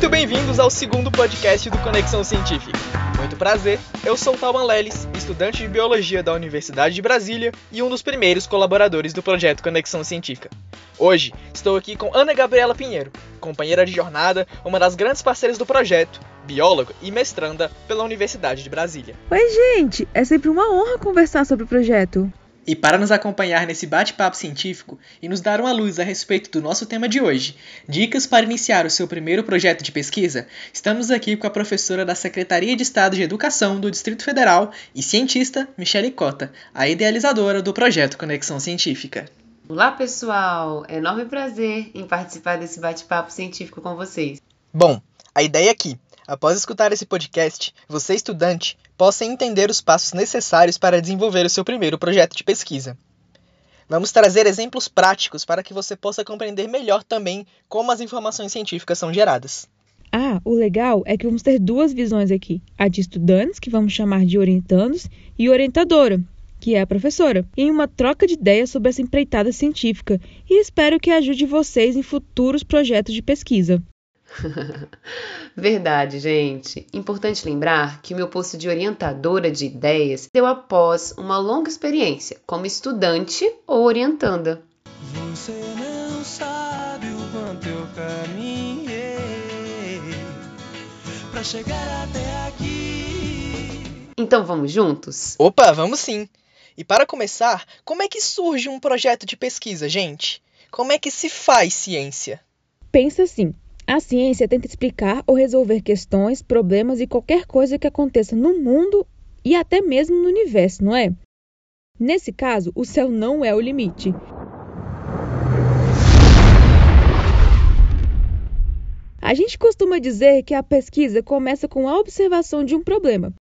Muito bem-vindos ao segundo podcast do Conexão Científica. Muito prazer, eu sou Talman Leles, estudante de Biologia da Universidade de Brasília e um dos primeiros colaboradores do projeto Conexão Científica. Hoje, estou aqui com Ana Gabriela Pinheiro, companheira de jornada, uma das grandes parceiras do projeto, bióloga e mestranda pela Universidade de Brasília. Oi, gente! É sempre uma honra conversar sobre o projeto. E para nos acompanhar nesse bate-papo científico e nos dar uma luz a respeito do nosso tema de hoje, dicas para iniciar o seu primeiro projeto de pesquisa, estamos aqui com a professora da Secretaria de Estado de Educação do Distrito Federal e cientista Michele Cota, a idealizadora do projeto Conexão Científica. Olá, pessoal! É enorme prazer em participar desse bate-papo científico com vocês. Bom, a ideia aqui após escutar esse podcast, você, estudante, possa entender os passos necessários para desenvolver o seu primeiro projeto de pesquisa. Vamos trazer exemplos práticos para que você possa compreender melhor também como as informações científicas são geradas. Ah, o legal é que vamos ter duas visões aqui: a de estudantes, que vamos chamar de orientandos, e orientadora, que é a professora, em uma troca de ideias sobre essa empreitada científica e espero que ajude vocês em futuros projetos de pesquisa. Verdade, gente. Importante lembrar que o meu posto de orientadora de ideias deu após uma longa experiência como estudante ou orientanda. Você não sabe o quanto eu caminhei pra chegar até aqui. Então vamos juntos? Opa, vamos sim. E para começar, como é que surge um projeto de pesquisa, gente? Como é que se faz ciência? Pensa assim: a ciência tenta explicar ou resolver questões, problemas e qualquer coisa que aconteça no mundo e até mesmo no universo, não é? Nesse caso, o céu não é o limite. A gente costuma dizer que a pesquisa começa com a observação de um problema.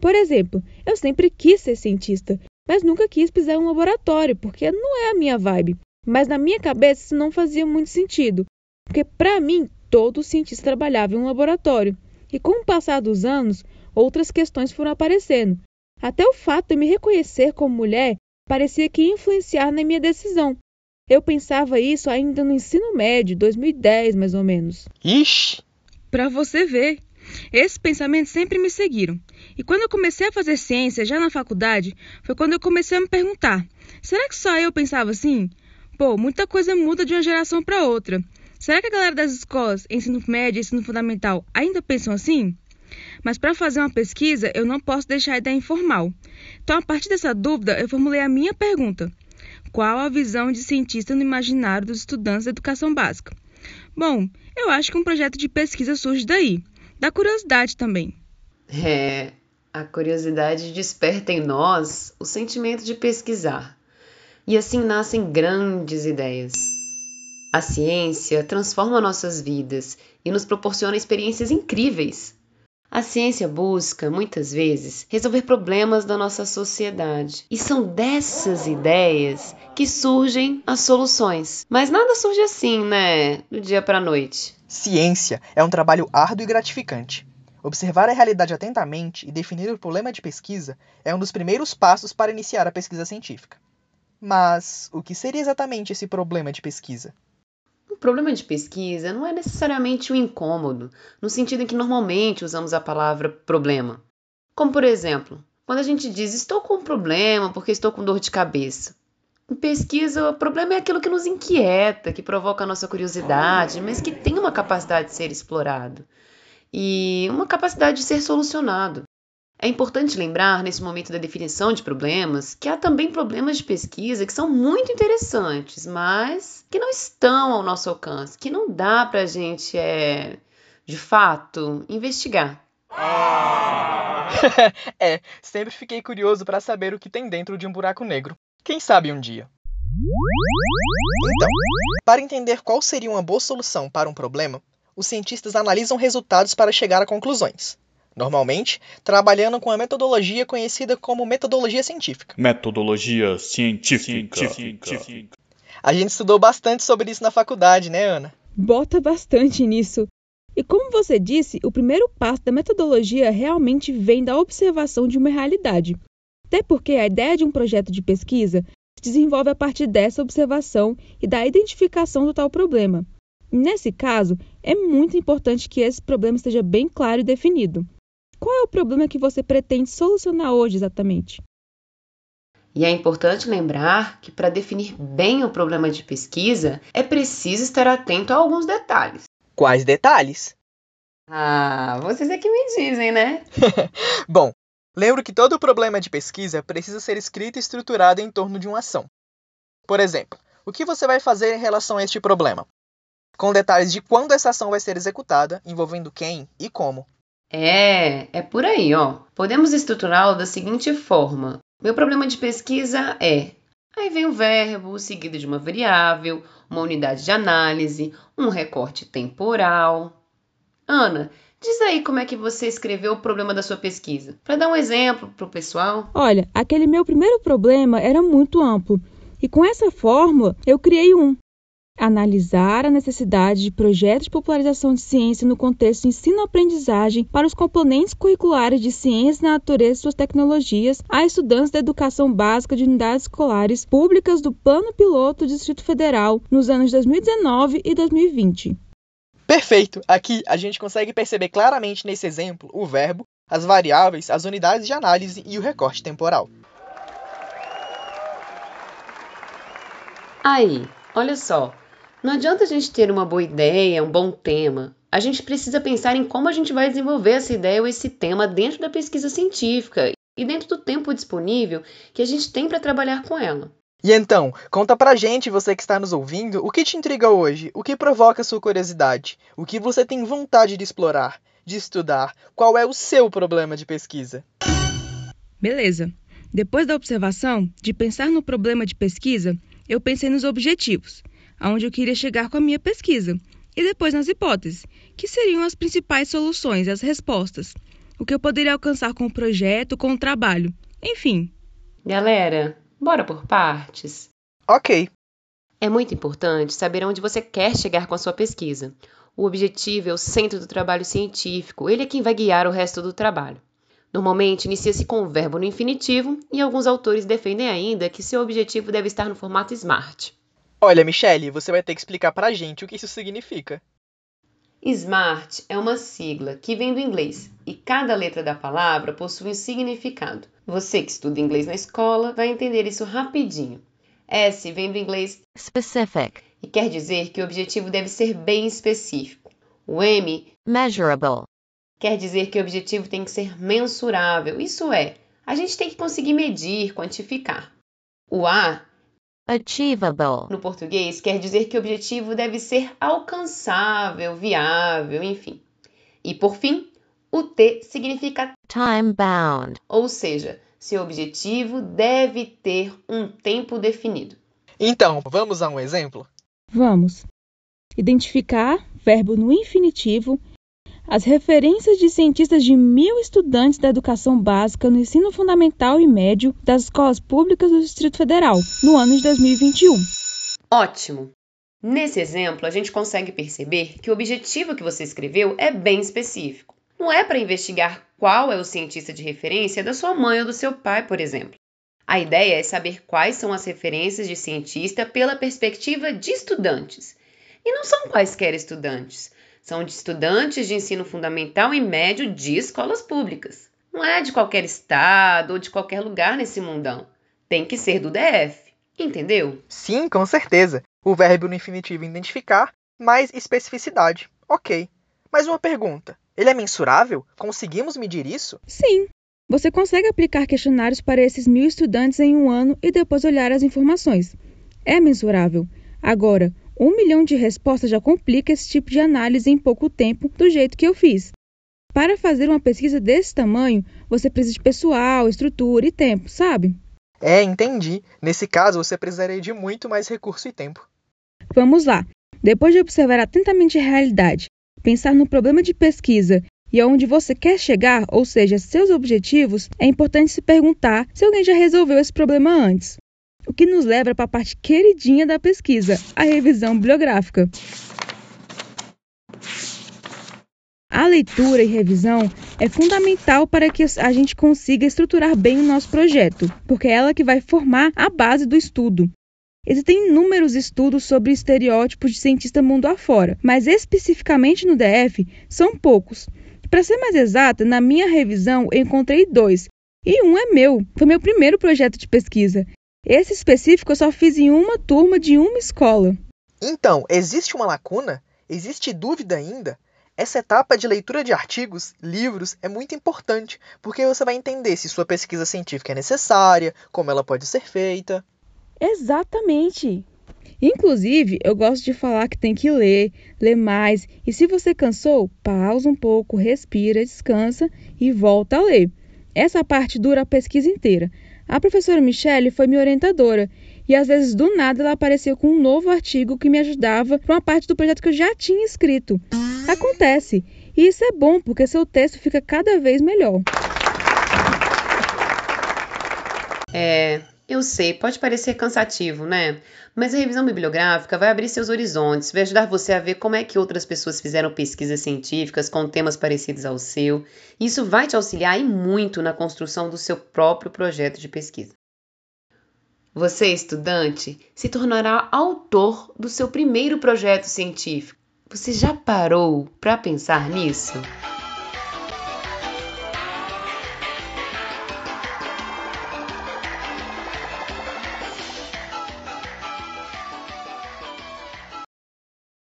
Por exemplo, eu sempre quis ser cientista, mas nunca quis pisar em um laboratório, porque não é a minha vibe. Mas na minha cabeça isso não fazia muito sentido, porque para mim todo cientista trabalhava em um laboratório. E com o passar dos anos, outras questões foram aparecendo. Até o fato de me reconhecer como mulher parecia que ia influenciar na minha decisão. Eu pensava isso ainda no ensino médio, 2010 mais ou menos. Ixi! Para você ver. Esses pensamentos sempre me seguiram. E quando eu comecei a fazer ciência, já na faculdade, foi quando eu comecei a me perguntar: será que só eu pensava assim? Pô, muita coisa muda de uma geração para outra. Será que a galera das escolas, ensino médio e ensino fundamental, ainda pensam assim? Mas para fazer uma pesquisa, eu não posso deixar a ideia informal. Então, a partir dessa dúvida, eu formulei a minha pergunta: Qual a visão de cientista no imaginário dos estudantes da educação básica? Bom, eu acho que um projeto de pesquisa surge daí, da curiosidade também. É, a curiosidade desperta em nós o sentimento de pesquisar. E assim nascem grandes ideias. A ciência transforma nossas vidas e nos proporciona experiências incríveis. A ciência busca, muitas vezes, resolver problemas da nossa sociedade. E são dessas ideias que surgem as soluções. Mas nada surge assim, né? Do dia para a noite. Ciência é um trabalho árduo e gratificante. Observar a realidade atentamente e definir o problema de pesquisa é um dos primeiros passos para iniciar a pesquisa científica. Mas o que seria exatamente esse problema de pesquisa? Problema de pesquisa não é necessariamente um incômodo, no sentido em que normalmente usamos a palavra problema. Como, por exemplo, quando a gente diz estou com um problema porque estou com dor de cabeça. Em pesquisa, o problema é aquilo que nos inquieta, que provoca a nossa curiosidade, mas que tem uma capacidade de ser explorado e uma capacidade de ser solucionado. É importante lembrar, nesse momento da definição de problemas, que há também problemas de pesquisa que são muito interessantes, mas que não estão ao nosso alcance, que não dá para a gente, é, de fato, investigar. é, sempre fiquei curioso para saber o que tem dentro de um buraco negro. Quem sabe um dia. Então, para entender qual seria uma boa solução para um problema, os cientistas analisam resultados para chegar a conclusões normalmente trabalhando com a metodologia conhecida como metodologia científica. Metodologia científica. científica. A gente estudou bastante sobre isso na faculdade, né, Ana? Bota bastante nisso. E como você disse, o primeiro passo da metodologia realmente vem da observação de uma realidade. Até porque a ideia de um projeto de pesquisa se desenvolve a partir dessa observação e da identificação do tal problema. Nesse caso, é muito importante que esse problema esteja bem claro e definido. Qual é o problema que você pretende solucionar hoje exatamente? E é importante lembrar que para definir bem o problema de pesquisa, é preciso estar atento a alguns detalhes. Quais detalhes? Ah, vocês é que me dizem, né? Bom, lembro que todo problema de pesquisa precisa ser escrito e estruturado em torno de uma ação. Por exemplo, o que você vai fazer em relação a este problema? Com detalhes de quando essa ação vai ser executada, envolvendo quem e como. É, é por aí, ó. Podemos estruturá-lo da seguinte forma: meu problema de pesquisa é. Aí vem o verbo, seguido de uma variável, uma unidade de análise, um recorte temporal. Ana, diz aí como é que você escreveu o problema da sua pesquisa, para dar um exemplo para o pessoal. Olha, aquele meu primeiro problema era muito amplo, e com essa fórmula eu criei um. Analisar a necessidade de projetos de popularização de ciência no contexto de ensino-aprendizagem para os componentes curriculares de ciência, natureza e suas tecnologias a estudantes da educação básica de unidades escolares públicas do Plano Piloto do Distrito Federal nos anos 2019 e 2020. Perfeito! Aqui a gente consegue perceber claramente nesse exemplo o verbo, as variáveis, as unidades de análise e o recorte temporal. Aí, olha só. Não adianta a gente ter uma boa ideia, um bom tema. A gente precisa pensar em como a gente vai desenvolver essa ideia ou esse tema dentro da pesquisa científica e dentro do tempo disponível que a gente tem para trabalhar com ela. E então, conta pra gente, você que está nos ouvindo, o que te intriga hoje? O que provoca sua curiosidade? O que você tem vontade de explorar, de estudar? Qual é o seu problema de pesquisa? Beleza. Depois da observação, de pensar no problema de pesquisa, eu pensei nos objetivos, aonde eu queria chegar com a minha pesquisa, e depois nas hipóteses, que seriam as principais soluções, as respostas, o que eu poderia alcançar com o projeto, com o trabalho, enfim. Galera, bora por partes. Ok. É muito importante saber onde você quer chegar com a sua pesquisa. O objetivo é o centro do trabalho científico, ele é quem vai guiar o resto do trabalho. Normalmente inicia-se com o verbo no infinitivo e alguns autores defendem ainda que seu objetivo deve estar no formato SMART. Olha, Michele, você vai ter que explicar pra gente o que isso significa. SMART é uma sigla que vem do inglês e cada letra da palavra possui um significado. Você que estuda inglês na escola vai entender isso rapidinho. S vem do inglês specific, e quer dizer que o objetivo deve ser bem específico. O M measurable, quer dizer que o objetivo tem que ser mensurável, isso é, a gente tem que conseguir medir, quantificar. O A, achievable, no português, quer dizer que o objetivo deve ser alcançável, viável, enfim. E por fim, o T significa time bound, ou seja, seu objetivo deve ter um tempo definido. Então, vamos a um exemplo? Vamos. Identificar, verbo no infinitivo, as referências de cientistas de mil estudantes da educação básica no ensino fundamental e médio das escolas públicas do Distrito Federal, no ano de 2021. Ótimo! Nesse exemplo, a gente consegue perceber que o objetivo que você escreveu é bem específico. Não é para investigar qual é o cientista de referência da sua mãe ou do seu pai, por exemplo. A ideia é saber quais são as referências de cientista pela perspectiva de estudantes. E não são quaisquer estudantes, são de estudantes de ensino fundamental e médio de escolas públicas. Não é de qualquer estado ou de qualquer lugar nesse mundão. Tem que ser do DF. Entendeu? Sim, com certeza. O verbo no infinitivo identificar, mais especificidade. Ok. Mas uma pergunta: ele é mensurável? Conseguimos medir isso? Sim. Você consegue aplicar questionários para esses mil estudantes em um ano e depois olhar as informações. É mensurável. Agora, um milhão de respostas já complica esse tipo de análise em pouco tempo, do jeito que eu fiz. Para fazer uma pesquisa desse tamanho, você precisa de pessoal, estrutura e tempo, sabe? É, entendi. Nesse caso, você precisaria de muito mais recurso e tempo. Vamos lá. Depois de observar atentamente a realidade, pensar no problema de pesquisa e aonde você quer chegar, ou seja, seus objetivos, é importante se perguntar se alguém já resolveu esse problema antes. O que nos leva para a parte queridinha da pesquisa, a revisão bibliográfica. A leitura e revisão é fundamental para que a gente consiga estruturar bem o nosso projeto, porque é ela que vai formar a base do estudo. Existem inúmeros estudos sobre estereótipos de cientista mundo afora, mas especificamente no DF são poucos. Para ser mais exata, na minha revisão eu encontrei dois, e um é meu. Foi meu primeiro projeto de pesquisa. Esse específico eu só fiz em uma turma de uma escola. Então, existe uma lacuna? Existe dúvida ainda? Essa etapa de leitura de artigos, livros, é muito importante, porque você vai entender se sua pesquisa científica é necessária, como ela pode ser feita. Exatamente! Inclusive, eu gosto de falar que tem que ler, ler mais, e se você cansou, pausa um pouco, respira, descansa e volta a ler. Essa parte dura a pesquisa inteira. A professora Michelle foi minha orientadora e às vezes do nada ela aparecia com um novo artigo que me ajudava para uma parte do projeto que eu já tinha escrito. Acontece, e isso é bom porque seu texto fica cada vez melhor. É, eu sei, pode parecer cansativo, né? Mas a revisão bibliográfica vai abrir seus horizontes, vai ajudar você a ver como é que outras pessoas fizeram pesquisas científicas com temas parecidos ao seu. Isso vai te auxiliar e muito na construção do seu próprio projeto de pesquisa. Você, estudante, se tornará autor do seu primeiro projeto científico. Você já parou para pensar nisso?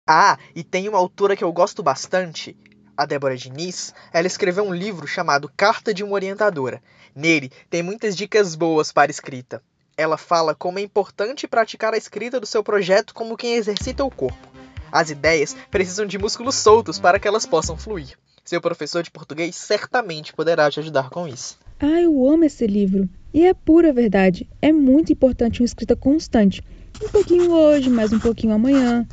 Ah, e tem uma autora que eu gosto bastante, a Débora Diniz. Ela escreveu um livro chamado Carta de uma Orientadora. Nele tem muitas dicas boas para escrita. Ela fala como é importante praticar a escrita do seu projeto como quem exercita o corpo. As ideias precisam de músculos soltos para que elas possam fluir. Seu professor de português certamente poderá te ajudar com isso. Ah, eu amo esse livro. E é pura verdade. É muito importante uma escrita constante. Um pouquinho hoje, mais um pouquinho amanhã.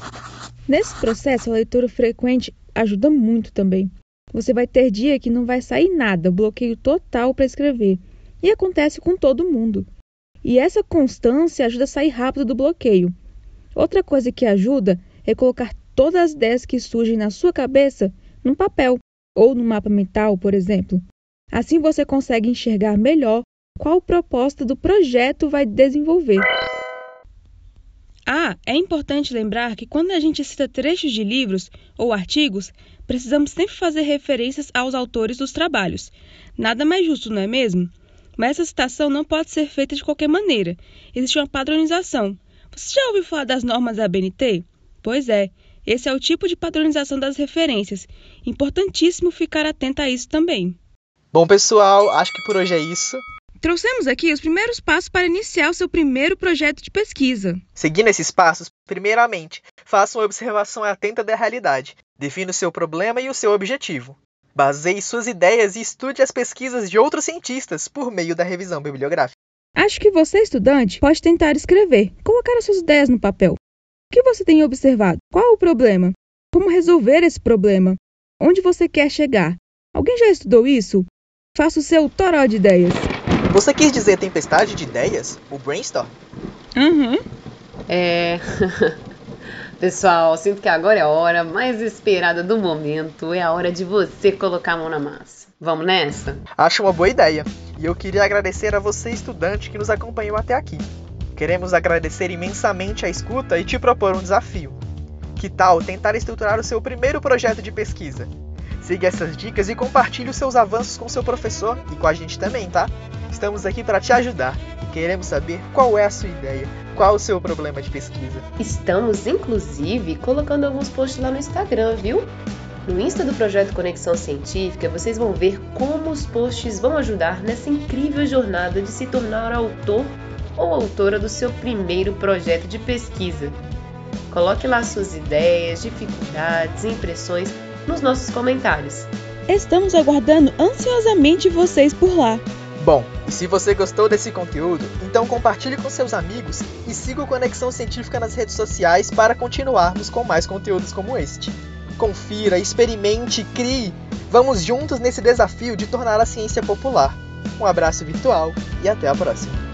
Nesse processo, a leitura frequente ajuda muito também. Você vai ter dia que não vai sair nada, bloqueio total para escrever. E acontece com todo mundo. E essa constância ajuda a sair rápido do bloqueio. Outra coisa que ajuda é colocar todas as ideias que surgem na sua cabeça num papel ou no mapa mental, por exemplo. Assim você consegue enxergar melhor qual proposta do projeto vai desenvolver. Ah, é importante lembrar que quando a gente cita trechos de livros ou artigos, precisamos sempre fazer referências aos autores dos trabalhos. Nada mais justo, não é mesmo? Mas essa citação não pode ser feita de qualquer maneira. Existe uma padronização. Você já ouviu falar das normas da ABNT? Pois é, esse é o tipo de padronização das referências. Importantíssimo ficar atento a isso também. Bom, pessoal, acho que por hoje é isso. Trouxemos aqui os primeiros passos para iniciar o seu primeiro projeto de pesquisa. Seguindo esses passos, primeiramente, faça uma observação atenta da realidade. Defina o seu problema e o seu objetivo. Baseie suas ideias e estude as pesquisas de outros cientistas por meio da revisão bibliográfica. Acho que você, estudante, pode tentar escrever, colocar as suas ideias no papel. O que você tem observado? Qual o problema? Como resolver esse problema? Onde você quer chegar? Alguém já estudou isso? Faça o seu toró de ideias. Você quis dizer tempestade de ideias? O brainstorm? Uhum. É. Pessoal, sinto que agora é a hora mais esperada do momento. É a hora de você colocar a mão na massa. Vamos nessa? Acho uma boa ideia. E eu queria agradecer a você, estudante, que nos acompanhou até aqui. Queremos agradecer imensamente a escuta e te propor um desafio. Que tal tentar estruturar o seu primeiro projeto de pesquisa? Siga essas dicas e compartilhe os seus avanços com seu professor e com a gente também, tá? Estamos aqui para te ajudar e queremos saber qual é a sua ideia, qual o seu problema de pesquisa. Estamos, inclusive, colocando alguns posts lá no Instagram, viu? No Insta do projeto Conexão Científica, vocês vão ver como os posts vão ajudar nessa incrível jornada de se tornar autor ou autora do seu primeiro projeto de pesquisa. Coloque lá suas ideias, dificuldades, impressões nos nossos comentários. Estamos aguardando ansiosamente vocês por lá. Bom, e se você gostou desse conteúdo, então compartilhe com seus amigos e siga o Conexão Científica nas redes sociais para continuarmos com mais conteúdos como este. Confira, experimente, crie! Vamos juntos nesse desafio de tornar a ciência popular. Um abraço virtual e até a próxima!